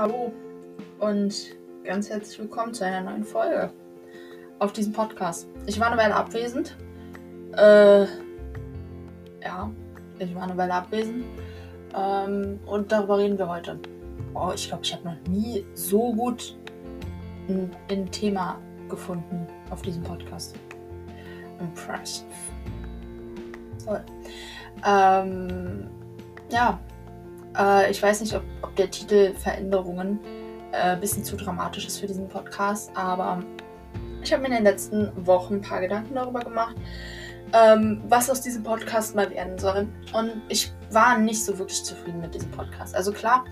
Hallo und ganz herzlich willkommen zu einer neuen Folge auf diesem Podcast. Ich war eine Weile abwesend. Äh, ja, ich war eine Weile abwesend. Ähm, und darüber reden wir heute. Oh, ich glaube, ich habe noch nie so gut ein, ein Thema gefunden auf diesem Podcast. Impressive. Toll. Ähm, ja, äh, ich weiß nicht, ob, ob der Titel Veränderungen ein äh, bisschen zu dramatisch ist für diesen Podcast, aber ich habe mir in den letzten Wochen ein paar Gedanken darüber gemacht, ähm, was aus diesem Podcast mal werden soll. Und ich war nicht so wirklich zufrieden mit diesem Podcast. Also klar,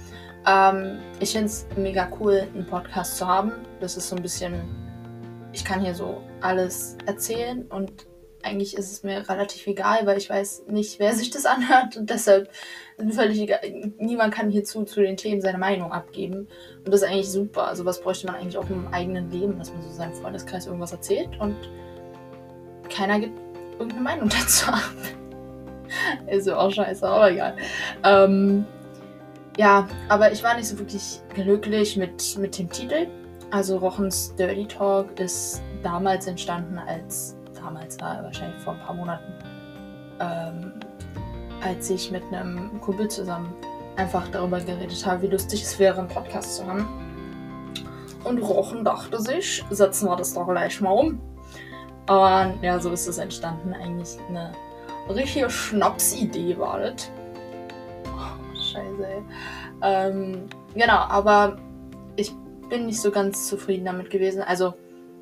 ähm, ich finde es mega cool, einen Podcast zu haben. Das ist so ein bisschen, ich kann hier so alles erzählen und eigentlich ist es mir relativ egal, weil ich weiß nicht, wer sich das anhört und deshalb ist völlig egal. Niemand kann hierzu zu den Themen seine Meinung abgeben und das ist eigentlich super. Also was bräuchte man eigentlich auch im eigenen Leben, dass man so seinem Freundeskreis irgendwas erzählt und keiner gibt irgendeine Meinung dazu ab. ist ja auch scheiße, aber egal. Ähm, ja, aber ich war nicht so wirklich glücklich mit, mit dem Titel. Also Rochens Dirty Talk ist damals entstanden als damals war, wahrscheinlich vor ein paar Monaten, ähm, als ich mit einem Kumpel zusammen einfach darüber geredet habe, wie lustig es wäre, einen Podcast zu haben. Und Rochen dachte sich, setzen wir das doch gleich mal um. Und ja, so ist es entstanden. Eigentlich eine richtige Schnapsidee war das. Oh, scheiße, ey. Ähm, genau, aber ich bin nicht so ganz zufrieden damit gewesen. Also,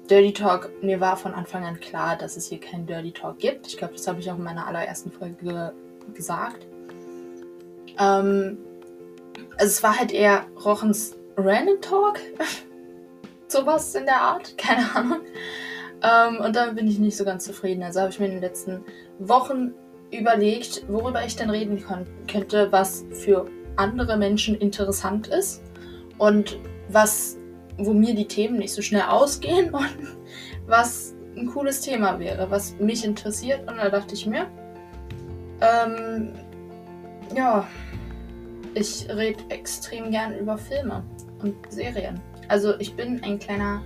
Dirty Talk, mir war von Anfang an klar, dass es hier keinen Dirty Talk gibt. Ich glaube, das habe ich auch in meiner allerersten Folge gesagt. Ähm, also es war halt eher Rochens Random Talk. Sowas in der Art, keine Ahnung. Ähm, und da bin ich nicht so ganz zufrieden. Also habe ich mir in den letzten Wochen überlegt, worüber ich denn reden könnte, was für andere Menschen interessant ist und was wo mir die Themen nicht so schnell ausgehen und was ein cooles Thema wäre, was mich interessiert. Und da dachte ich mir, ähm, ja, ich rede extrem gern über Filme und Serien. Also ich bin ein kleiner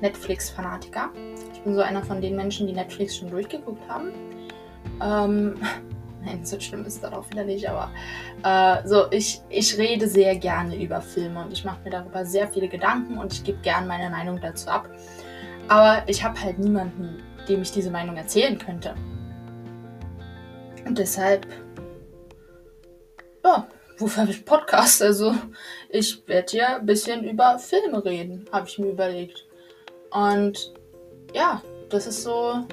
Netflix-Fanatiker. Ich bin so einer von den Menschen, die Netflix schon durchgeguckt haben. Ähm, Nein, so schlimm ist das auch wieder nicht, aber äh, so, ich, ich rede sehr gerne über Filme und ich mache mir darüber sehr viele Gedanken und ich gebe gern meine Meinung dazu ab. Aber ich habe halt niemanden, dem ich diese Meinung erzählen könnte. Und deshalb, ja, wofür habe ich Podcast? Also, ich werde hier ein bisschen über Filme reden, habe ich mir überlegt. Und ja, das ist so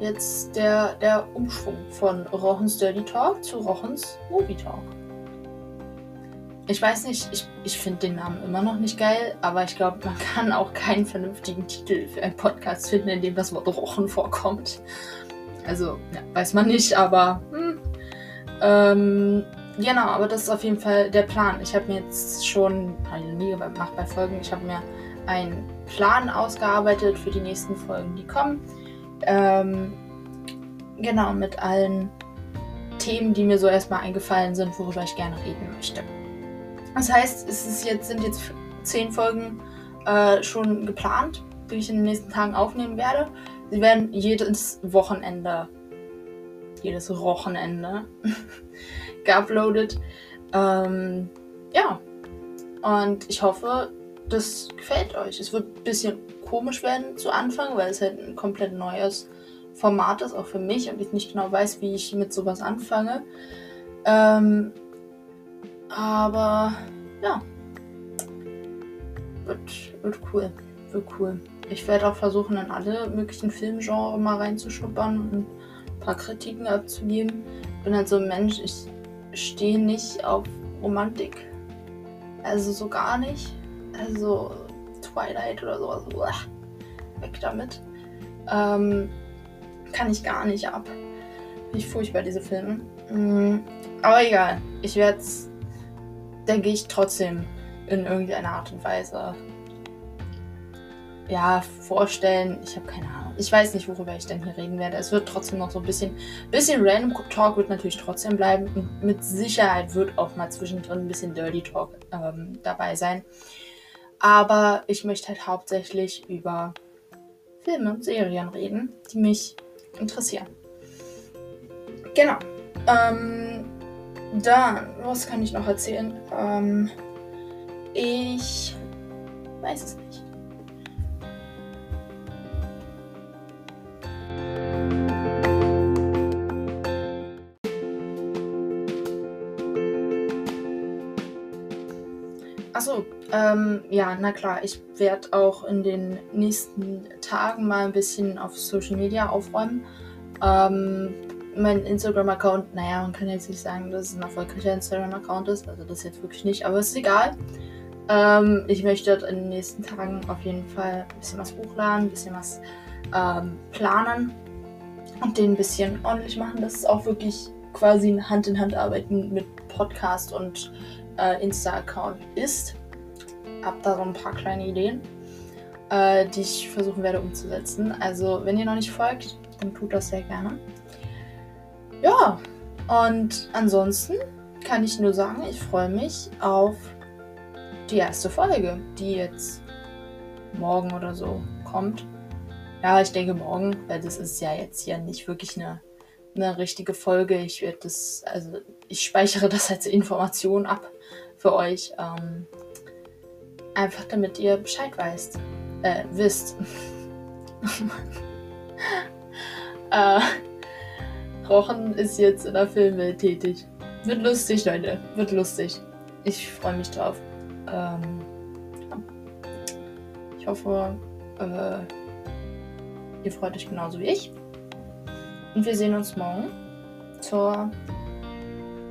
jetzt der, der Umschwung von Rochens Dirty Talk zu Rochens Movie Talk. Ich weiß nicht, ich, ich finde den Namen immer noch nicht geil, aber ich glaube, man kann auch keinen vernünftigen Titel für einen Podcast finden, in dem das Wort Rochen vorkommt. Also, ja, weiß man nicht, aber hm. ähm, genau, aber das ist auf jeden Fall der Plan. Ich habe mir jetzt schon, habe nie gemacht bei Folgen, ich habe mir einen Plan ausgearbeitet für die nächsten Folgen, die kommen. Ähm, genau, mit allen Themen, die mir so erstmal eingefallen sind, worüber ich gerne reden möchte. Das heißt, es ist jetzt, sind jetzt zehn Folgen äh, schon geplant, die ich in den nächsten Tagen aufnehmen werde. Sie werden jedes Wochenende, jedes Wochenende geuploadet. Ähm, ja, und ich hoffe, das gefällt euch. Es wird ein bisschen komisch werden zu Anfang, weil es halt ein komplett neues Format ist, auch für mich und ich nicht genau weiß, wie ich mit sowas anfange. Ähm, aber ja, wird, wird cool. Wird cool. Ich werde auch versuchen, in alle möglichen Filmgenres mal reinzuschnuppern und ein paar Kritiken abzugeben. Ich bin halt so ein Mensch, ich stehe nicht auf Romantik. Also so gar nicht. Also Twilight oder sowas. Uah, weg damit. Ähm, kann ich gar nicht ab. Finde furchtbar, diese Filme. Mhm. Aber egal. Ich werde es, denke ich, trotzdem in irgendeiner Art und Weise ja, vorstellen. Ich habe keine Ahnung. ich weiß nicht, worüber ich denn hier reden werde. Es wird trotzdem noch so ein bisschen, bisschen Random Talk wird natürlich trotzdem bleiben. Und mit Sicherheit wird auch mal zwischendrin ein bisschen Dirty Talk ähm, dabei sein. Aber ich möchte halt hauptsächlich über Filme und Serien reden, die mich interessieren. Genau. Ähm, dann, was kann ich noch erzählen? Ähm, ich weiß es nicht. Achso, ähm, ja, na klar, ich werde auch in den nächsten Tagen mal ein bisschen auf Social Media aufräumen. Ähm, mein Instagram-Account, naja, man kann jetzt nicht sagen, dass es ein erfolgreicher Instagram-Account ist, also das jetzt wirklich nicht, aber es ist egal. Ähm, ich möchte in den nächsten Tagen auf jeden Fall ein bisschen was hochladen, ein bisschen was ähm, planen und den ein bisschen ordentlich machen. Das ist auch wirklich quasi Hand in Hand arbeiten mit Podcast und äh, Insta-Account ist. Hab da so ein paar kleine Ideen, äh, die ich versuchen werde umzusetzen. Also, wenn ihr noch nicht folgt, dann tut das sehr gerne. Ja, und ansonsten kann ich nur sagen, ich freue mich auf die erste Folge, die jetzt morgen oder so kommt. Ja, ich denke morgen, weil das ist ja jetzt hier nicht wirklich eine, eine richtige Folge. Ich werde das, also ich speichere das als Information ab für euch. Ähm, einfach damit ihr Bescheid weißt. Äh, wisst. äh, Rochen ist jetzt in der Filmwelt tätig. Wird lustig, Leute. Wird lustig. Ich freue mich drauf. Ähm, ich hoffe, äh, ihr freut euch genauso wie ich. Und wir sehen uns morgen zur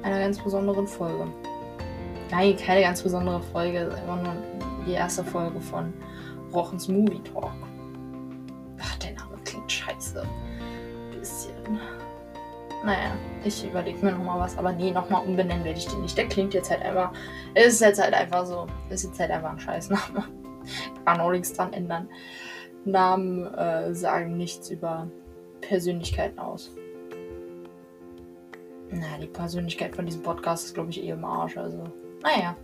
einer ganz besonderen Folge. Nein, keine ganz besondere Folge, einfach nur die erste Folge von Rochens Movie Talk. Ach, der Name klingt scheiße. Bisschen. Naja, ich überlege mir nochmal was, aber nee, nochmal umbenennen werde ich den nicht. Der klingt jetzt halt einfach. Ist jetzt halt einfach so. Ist jetzt halt einfach ein Scheißname. Kann auch nichts dran ändern. Namen äh, sagen nichts über Persönlichkeiten aus. Na, die Persönlichkeit von diesem Podcast ist, glaube ich, eh im Arsch. Also, naja.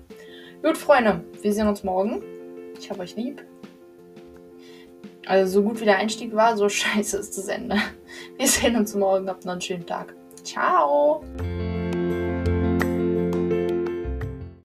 Gut, Freunde, wir sehen uns morgen. Ich habe euch lieb. Also so gut wie der Einstieg war, so scheiße ist das Ende. Wir sehen uns morgen. Habt noch einen schönen Tag. Ciao.